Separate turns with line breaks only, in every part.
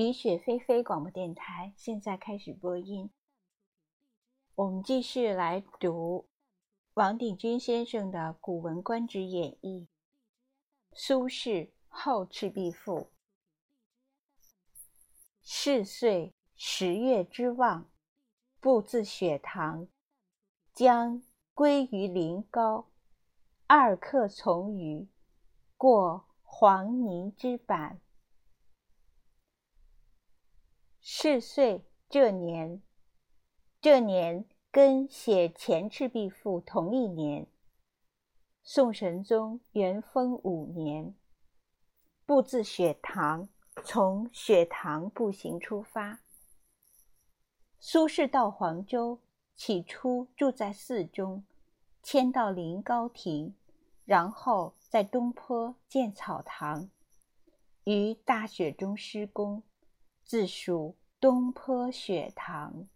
雨雪霏霏广播电台现在开始播音。我们继续来读王鼎钧先生的《古文观止演义》。苏轼《后赤壁赋》：是岁十月之望，步自雪堂，将归于临高。二客从余，过黄泥之坂。是岁这年，这年跟写《前赤壁赋》同一年。宋神宗元丰五年，步自雪堂，从雪堂步行出发。苏轼到黄州，起初住在寺中，迁到临高亭，然后在东坡建草堂，于大雪中施工。自属东坡雪堂。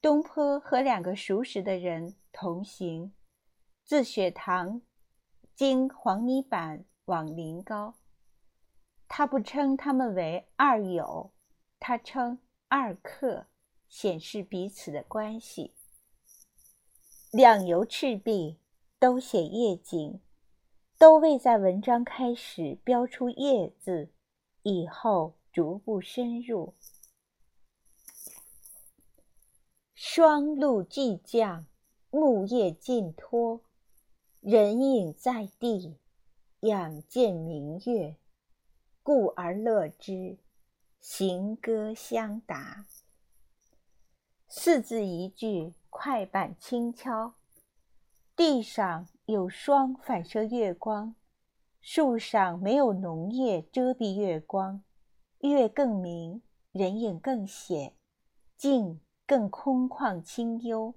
东坡和两个熟识的人同行，自雪堂经黄泥板往临高。他不称他们为二友，他称二客，显示彼此的关系。两游赤壁，都写夜景，都未在文章开始标出“夜”字，以后。逐步深入，霜露既降，木叶尽脱，人影在地，仰见明月，故而乐之，行歌相答。四字一句，快板轻敲。地上有霜反射月光，树上没有浓叶遮蔽月光。月更明，人影更显，静更空旷清幽，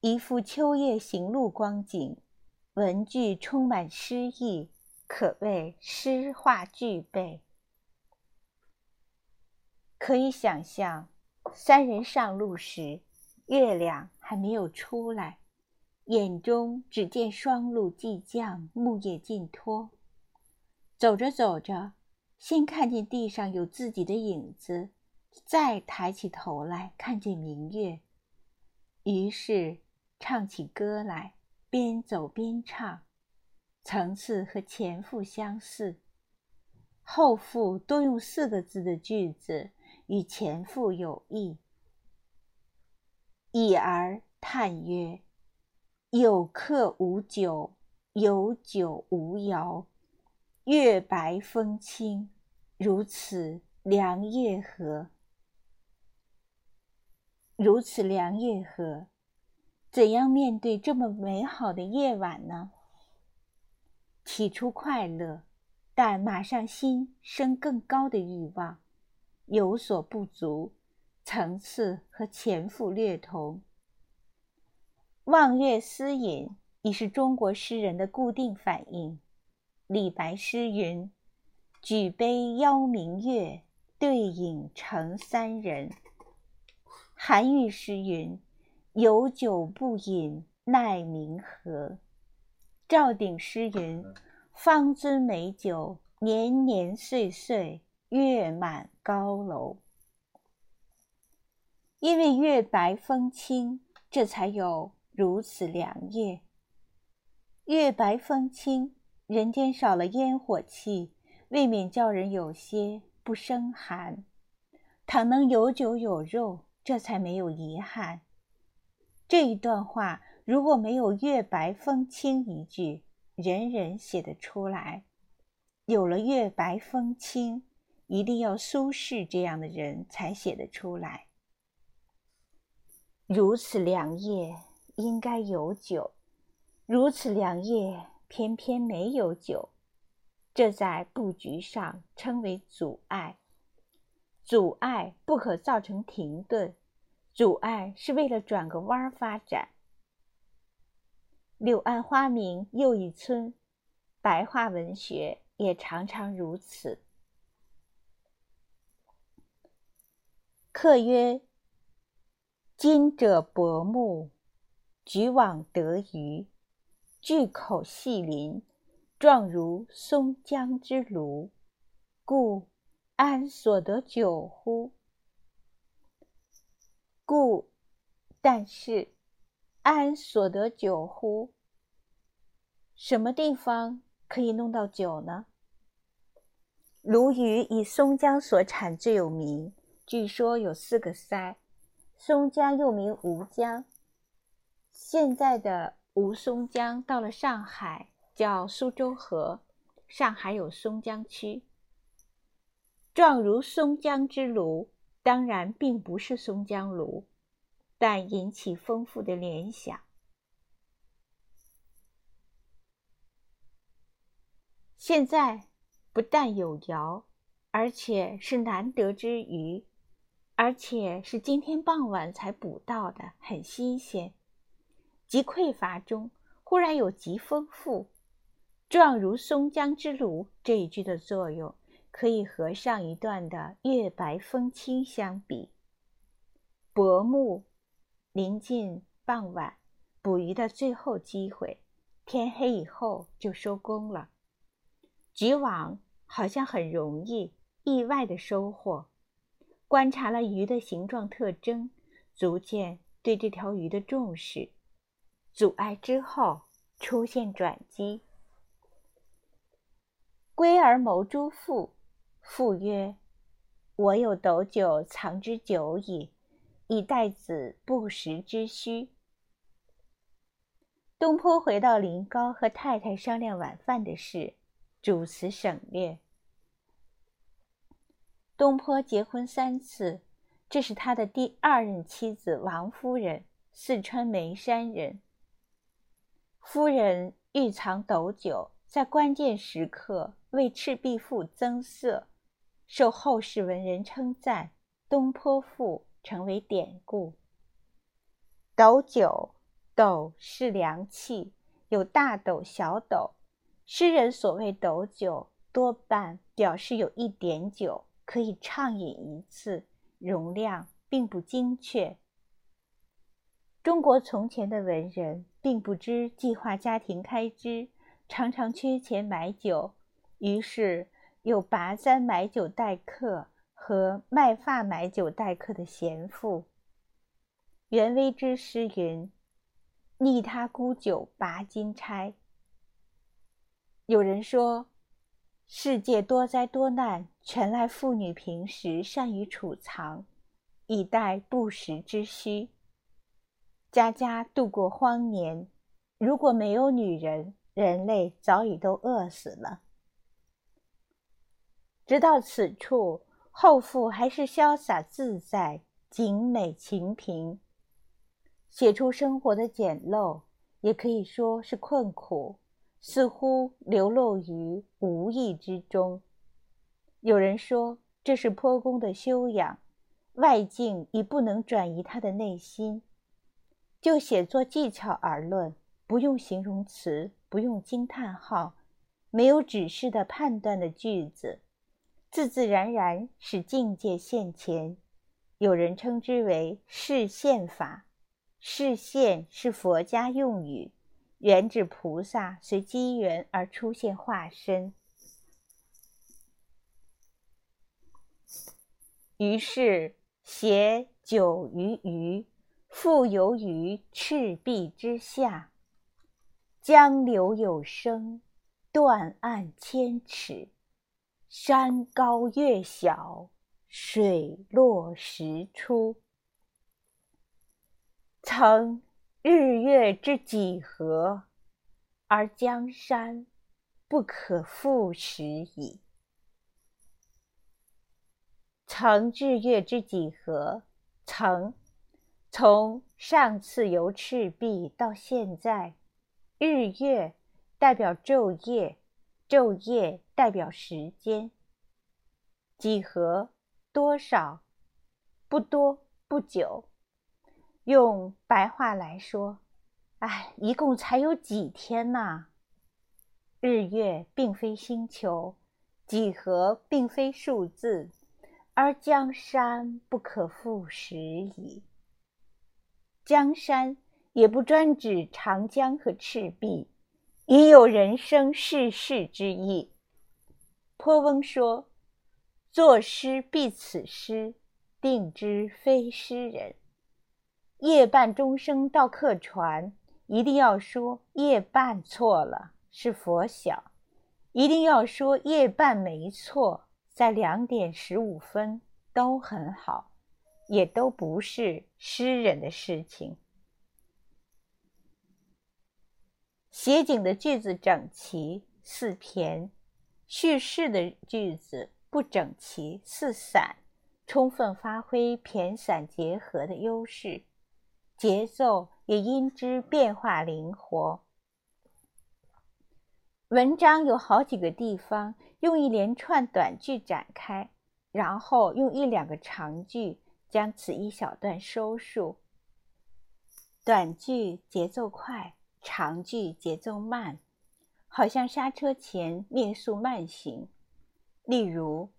一幅秋夜行路光景，文句充满诗意，可谓诗画俱备。可以想象，三人上路时，月亮还没有出来，眼中只见霜露既降，木叶尽脱。走着走着。先看见地上有自己的影子，再抬起头来看见明月，于是唱起歌来，边走边唱，层次和前赋相似。后赋多用四个字的句子，与前赋有异。已而叹曰：“有客无酒，有酒无肴。”月白风清，如此良夜何？如此良夜何？怎样面对这么美好的夜晚呢？起初快乐，但马上心生更高的欲望，有所不足，层次和前赋略同。望月思饮已是中国诗人的固定反应。李白诗云：“举杯邀明月，对影成三人。”韩愈诗云：“有酒不饮奈明何？”赵鼎诗云：“方樽美酒，年年岁岁月满高楼。”因为月白风清，这才有如此良夜。月白风清。人间少了烟火气，未免叫人有些不生寒；倘能有酒有肉，这才没有遗憾。这一段话如果没有“月白风清”一句，人人写得出来。有了“月白风清”，一定要苏轼这样的人才写得出来。如此良夜，应该有酒；如此良夜。偏偏没有酒，这在布局上称为阻碍。阻碍不可造成停顿，阻碍是为了转个弯发展。柳暗花明又一村，白话文学也常常如此。客曰：“今者薄暮，举网得鱼。”巨口细鳞，状如松江之鲈，故安所得久乎？故，但是，安所得酒乎？什么地方可以弄到酒呢？鲈鱼以松江所产最有名，据说有四个腮。松江又名吴江，现在的吴淞江到了上海叫苏州河，上海有松江区。状如松江之鲈。当然并不是松江鲈，但引起丰富的联想。现在不但有窑，而且是难得之鱼，而且是今天傍晚才捕到的，很新鲜。极匮乏中，忽然有极丰富，状如松江之鲈这一句的作用。可以和上一段的“月白风清”相比。薄暮临近傍晚，捕鱼的最后机会，天黑以后就收工了。举网好像很容易，意外的收获。观察了鱼的形状特征，逐渐对这条鱼的重视。阻碍之后，出现转机。归而谋诸父。父曰：“我有斗酒藏之久矣，以待子不时之需。”东坡回到临高，和太太商量晚饭的事，主词省略。东坡结婚三次，这是他的第二任妻子王夫人，四川眉山人。夫人欲藏斗酒，在关键时刻为《赤壁赋》增色。受后世文人称赞，《东坡赋》成为典故。斗酒，斗是良器，有大斗、小斗。诗人所谓斗酒，多半表示有一点酒可以畅饮一次，容量并不精确。中国从前的文人并不知计划家庭开支，常常缺钱买酒，于是。有拔簪买酒待客和卖发买酒待客的贤妇。袁微之诗云：“逆他沽酒拔金钗。”有人说，世界多灾多难，全赖妇女平时善于储藏，以待不时之需。家家度过荒年，如果没有女人，人类早已都饿死了。直到此处，后父还是潇洒自在、景美情平，写出生活的简陋，也可以说是困苦，似乎流露于无意之中。有人说这是坡公的修养，外境已不能转移他的内心。就写作技巧而论，不用形容词，不用惊叹号，没有指示的判断的句子。自自然然使境界现前，有人称之为示现法。示现是佛家用语，原指菩萨随机缘而出现化身。于是写九鱼鱼，复游于赤壁之下，江流有声，断岸千尺。山高月小，水落石出。曾日月之几何，而江山不可复食矣。曾日月之几何？曾，从上次游赤壁到现在，日月代表昼夜。昼夜代表时间，几何多少？不多不久。用白话来说，哎，一共才有几天呐？日月并非星球，几何并非数字，而江山不可复食矣。江山也不专指长江和赤壁。已有人生世事之意。坡翁说：“作诗必此诗，定知非诗人。夜半钟声到客船，一定要说夜半错了，是佛晓；一定要说夜半没错，在两点十五分都很好，也都不是诗人的事情。写景的句子整齐似骈，叙事的句子不整齐似散，充分发挥骈散结合的优势，节奏也因之变化灵活。文章有好几个地方用一连串短句展开，然后用一两个长句将此一小段收束。短句节奏快。长句节奏慢，好像刹车前灭速慢行。例如：“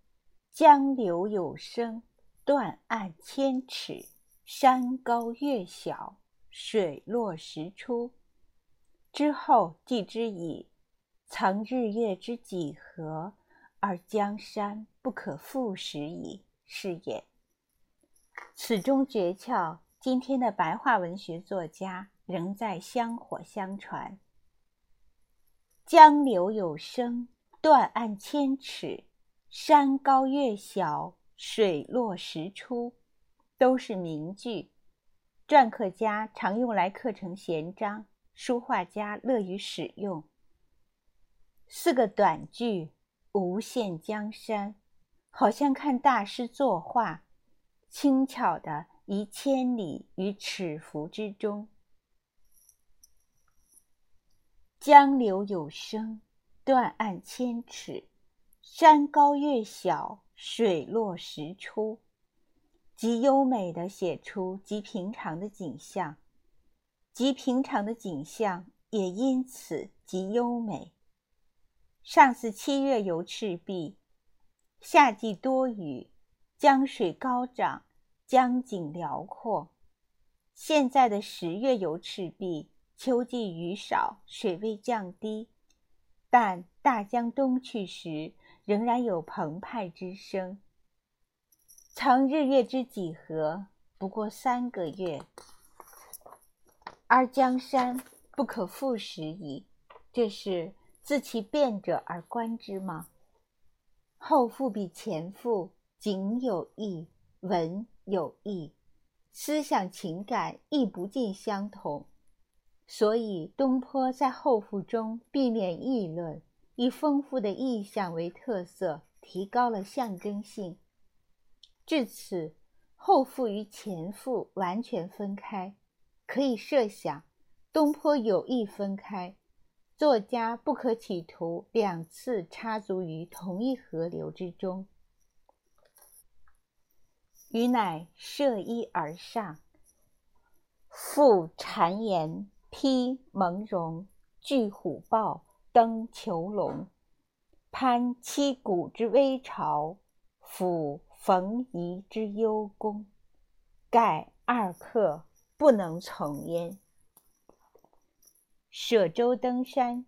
江流有声，断岸千尺；山高月小，水落石出。”之后记之以“曾日月之几何，而江山不可复拾矣”，是也。此中诀窍，今天的白话文学作家。仍在香火相传。江流有声，断岸千尺；山高月小，水落石出，都是名句。篆刻家常用来刻成闲章，书画家乐于使用。四个短句，无限江山，好像看大师作画，轻巧的移千里于尺幅之中。江流有声，断岸千尺；山高月小，水落石出。极优美的写出极平常的景象，极平常的景象也因此极优美。上次七月游赤壁，夏季多雨，江水高涨，江景辽阔。现在的十月游赤壁。秋季雨少，水位降低，但大江东去时，仍然有澎湃之声。曾日月之几何，不过三个月，而江山不可复拾矣。这是自其变者而观之吗？后赋比前赋景有异，文有异，思想情感亦不尽相同。所以，东坡在后赋中避免议论，以丰富的意象为特色，提高了象征性。至此，后赋与前赋完全分开。可以设想，东坡有意分开，作家不可企图两次插足于同一河流之中。余乃涉衣而上，复谗言。披蒙茸，踞虎豹，登囚龙，攀七谷之危巢，抚冯夷之幽宫，盖二客不能从焉。舍舟登山，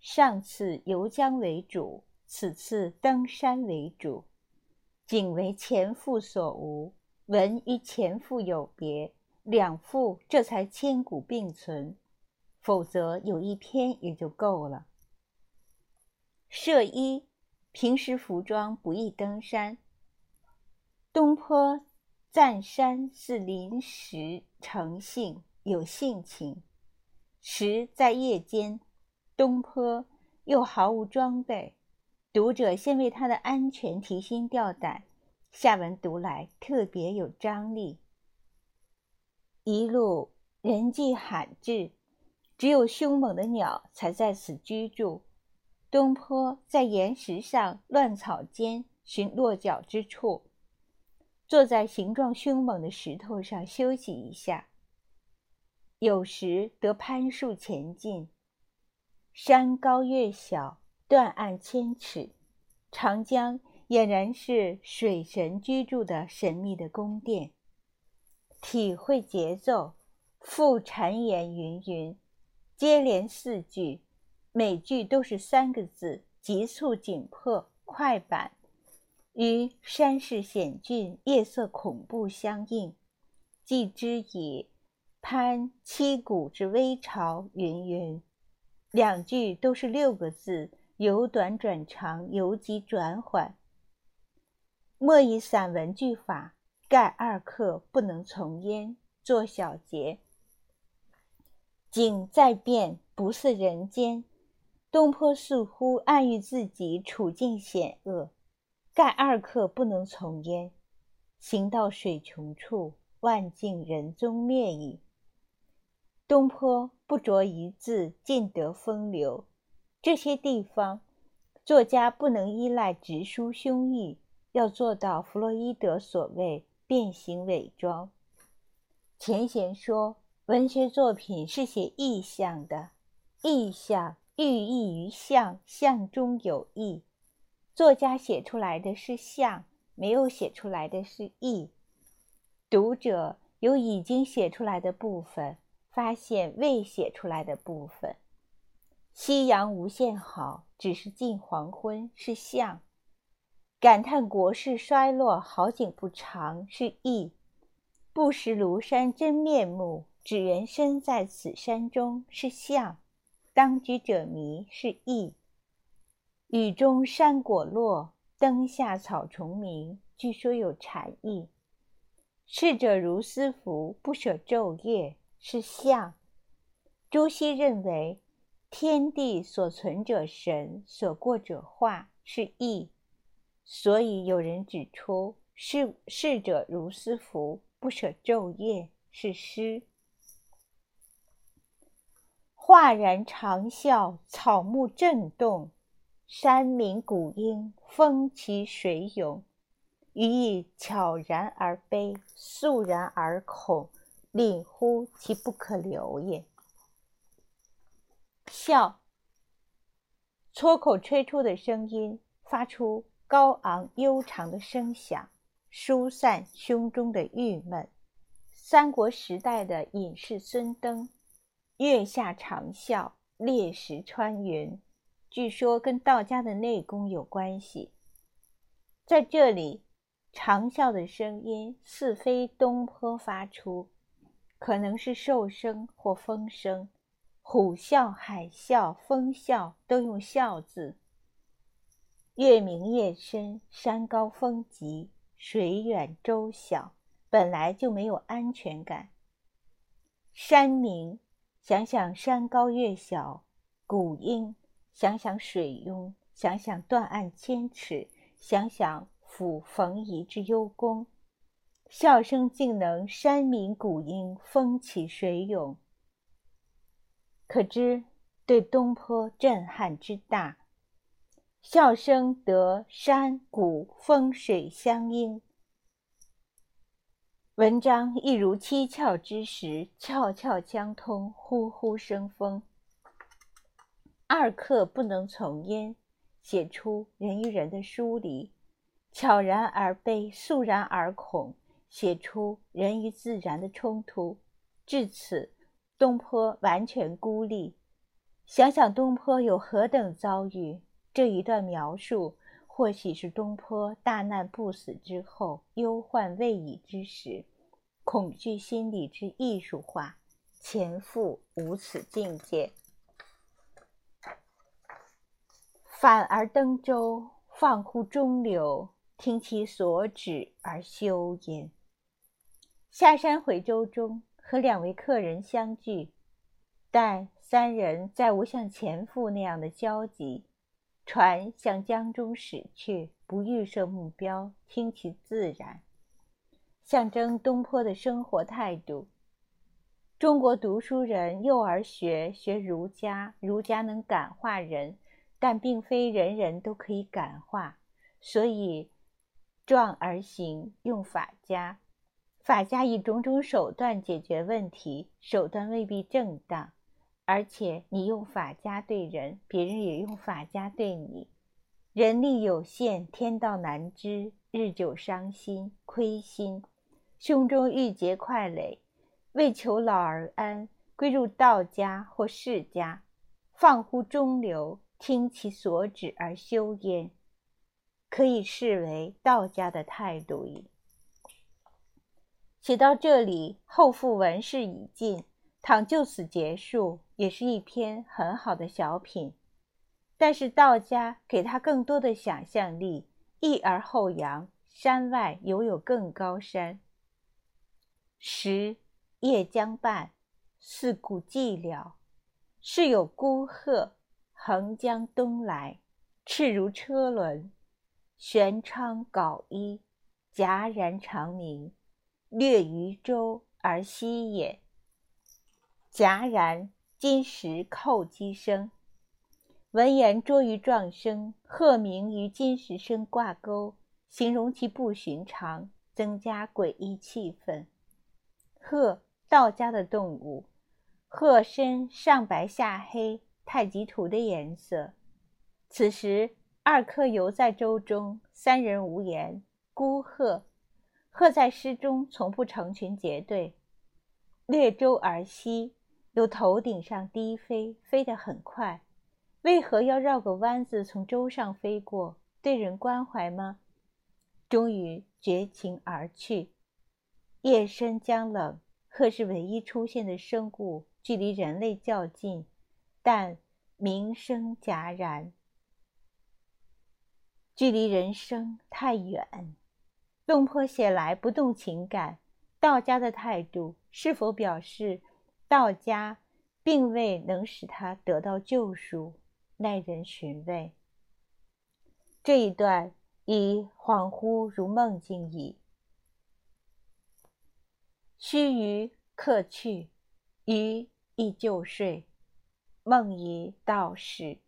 上次游江为主，此次登山为主，仅为前赋所无，文与前赋有别，两赋这才千古并存。否则有一篇也就够了。设衣，平时服装不易登山。东坡赞山是临时成性，有性情。时在夜间，东坡又毫无装备，读者先为他的安全提心吊胆，下文读来特别有张力。一路人迹罕至。只有凶猛的鸟才在此居住。东坡在岩石上、乱草间寻落脚之处，坐在形状凶猛的石头上休息一下。有时得攀树前进。山高月小，断岸千尺，长江俨然是水神居住的神秘的宫殿。体会节奏，复谗言云云。接连四句，每句都是三个字，急促紧迫，快板，与山势险峻、夜色恐怖相应，既之以攀七谷之危巢，云云。两句都是六个字，由短转长，由急转缓。莫以散文句法，盖二刻不能从焉。作小结，景在变，不似人间。东坡似乎暗喻自己处境险恶，盖二刻不能从焉。行到水穷处，万径人踪灭矣。东坡不着一字，尽得风流。这些地方，作家不能依赖直抒胸臆，要做到弗洛伊德所谓变形伪装。钱贤说，文学作品是写意象的，意象。寓意于象，象中有意。作家写出来的是象，没有写出来的是意。读者有已经写出来的部分，发现未写出来的部分。夕阳无限好，只是近黄昏，是象；感叹国势衰落，好景不长，是意；不识庐山真面目，只缘身在此山中，是象。当局者迷是意，雨中山果落，灯下草虫鸣，据说有禅意。逝者如斯夫，不舍昼夜是象。朱熹认为，天地所存者神，所过者化是义，所以有人指出，逝逝者如斯夫，不舍昼夜是诗。哗然长啸，草木震动；山鸣谷应，风起水涌。予以悄然而悲，肃然而恐，令乎其不可留也。笑，撮口吹出的声音，发出高昂悠长的声响，疏散胸中的郁闷。三国时代的隐士孙登。月下长啸，裂石穿云，据说跟道家的内功有关系。在这里，长啸的声音似非东坡发出，可能是兽声或风声。虎啸、海啸、风啸都用“啸”字。月明夜深，山高风急，水远舟小，本来就没有安全感。山明。想想山高月小，谷阴；想想水涌，想想断岸千尺，想想抚冯夷之幽宫。笑声竟能山明谷阴，风起水涌，可知对东坡震撼之大。笑声得山谷风水相应。文章一如七窍之时，窍窍相通，呼呼生风。二刻不能从焉，写出人与人的疏离；悄然而悲，肃然而恐，写出人与自然的冲突。至此，东坡完全孤立。想想东坡有何等遭遇，这一段描述。或许是东坡大难不死之后，忧患未已之时，恐惧心理之艺术化，前赴无此境界。反而登舟，放乎中流，听其所指而休焉。下山回舟中，和两位客人相聚，但三人再无像前夫那样的交集。船向江中驶去，不预设目标，听其自然，象征东坡的生活态度。中国读书人幼儿学学儒家，儒家能感化人，但并非人人都可以感化，所以壮而行，用法家。法家以种种手段解决问题，手段未必正当。而且你用法家对人，别人也用法家对你。人力有限，天道难知，日久伤心亏心，胸中郁结块垒，为求老而安，归入道家或释家，放乎中流，听其所指而修焉。可以视为道家的态度矣。写到这里，后复文事已尽，倘就此结束，也是一篇很好的小品。但是道家给他更多的想象力，抑而后扬，山外犹有更高山。时夜将半，四顾寂寥，是有孤鹤横江东来，赤如车轮，悬窗缟衣，戛然长鸣。略渔舟而西也。戛然，金石叩击声。闻言捉于壮声，鹤鸣与金石声挂钩，形容其不寻常，增加诡异气氛。鹤，道家的动物，鹤身上白下黑，太极图的颜色。此时二客犹在舟中，三人无言。孤鹤。鹤在诗中从不成群结队，掠舟而西，由头顶上低飞，飞得很快。为何要绕个弯子从舟上飞过？对人关怀吗？终于绝情而去。夜深将冷，鹤是唯一出现的生物，距离人类较近，但鸣声戛然，距离人生太远。东坡写来不动情感，道家的态度是否表示道家并未能使他得到救赎，耐人寻味。这一段已恍惚如梦境矣。须臾客去，余亦就睡。梦遗道士，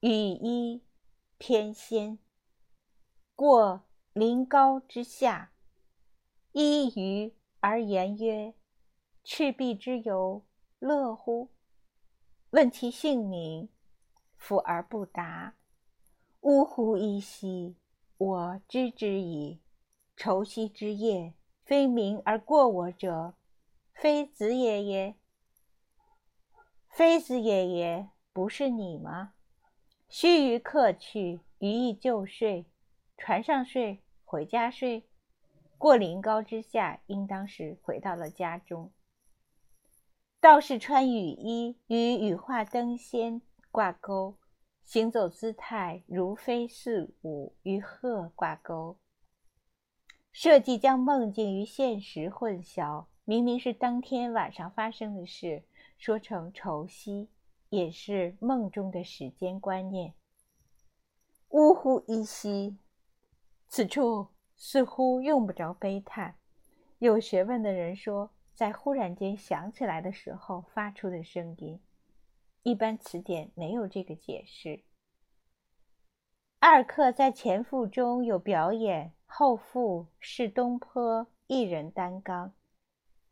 羽衣翩跹，过。临高之下，依于而言曰：“赤壁之游，乐乎？”问其姓名，抚而不答。呜呼！一兮，我知之矣。愁兮之夜，非鸣而过我者，非子也也。非子也也，不是你吗？须臾客去，余亦就睡。船上睡，回家睡。过临高之下，应当是回到了家中。道士穿雨衣，与羽化登仙挂钩，行走姿态如飞似舞，与鹤挂钩。设计将梦境与现实混淆，明明是当天晚上发生的事，说成愁夕，也是梦中的时间观念。呜呼！依稀。此处似乎用不着悲叹。有学问的人说，在忽然间想起来的时候发出的声音。一般词典没有这个解释。二课在前赋中有表演，后赋是东坡一人担纲，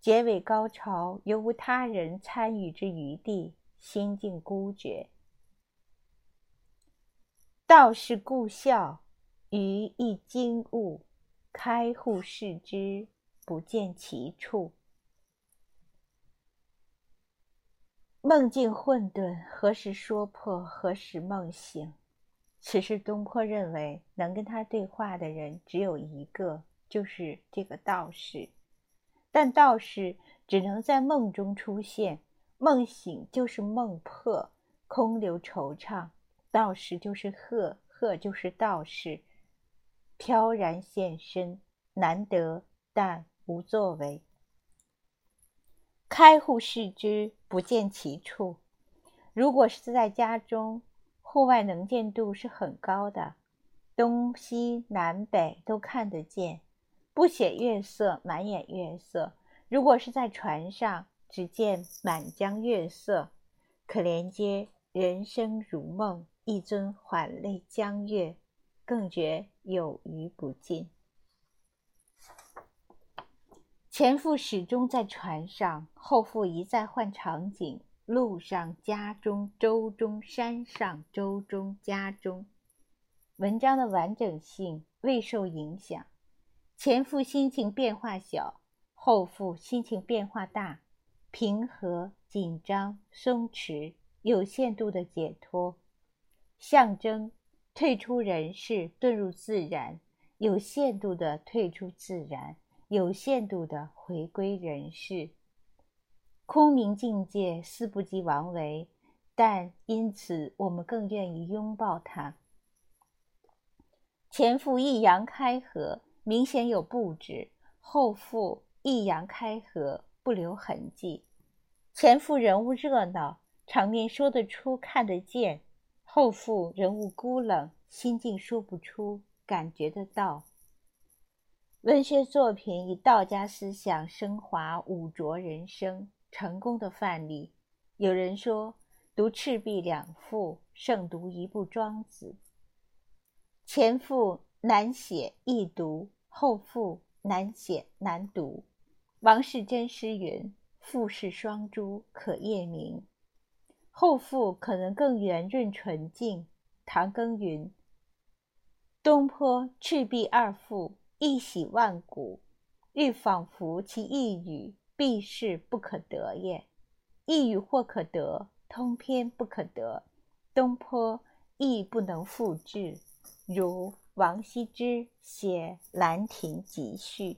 结尾高潮犹无他人参与之余地，心境孤绝。道是故笑。余亦惊悟，开户视之，不见其处。梦境混沌，何时说破？何时梦醒？此时东坡认为，能跟他对话的人只有一个，就是这个道士。但道士只能在梦中出现，梦醒就是梦破，空留惆怅。道士就是鹤，鹤就是道士。飘然现身，难得，但无作为。开户视之，不见其处。如果是在家中，户外能见度是很高的，东西南北都看得见，不显月色，满眼月色。如果是在船上，只见满江月色，可连接人生如梦，一尊缓泪江月。更觉有余不尽。前夫始终在船上，后夫一再换场景：路上、家中、舟中、山上、舟中、家中。文章的完整性未受影响。前夫心情变化小，后夫心情变化大，平和、紧张、松弛，有限度的解脱，象征。退出人世，遁入自然，有限度的退出自然，有限度的回归人世。空明境界似不及王维，但因此我们更愿意拥抱他。前赴益阳开合，明显有布置；后赴益阳开合，不留痕迹。前赴人物热闹，场面说得出、看得见。后赋人物孤冷，心境说不出，感觉得到。文学作品以道家思想升华五浊人生，成功的范例。有人说，读《赤壁》两赋胜读一部《庄子》。前赋难写易读，后赋难写难读。王世贞诗云：“赋是双珠，可夜明。”后赋可能更圆润纯净。唐庚云：“东坡、赤壁二赋，一洗万古，欲仿佛其一语，必是不可得也。一语或可得，通篇不可得。东坡亦不能复制，如王羲之写《兰亭集序》。”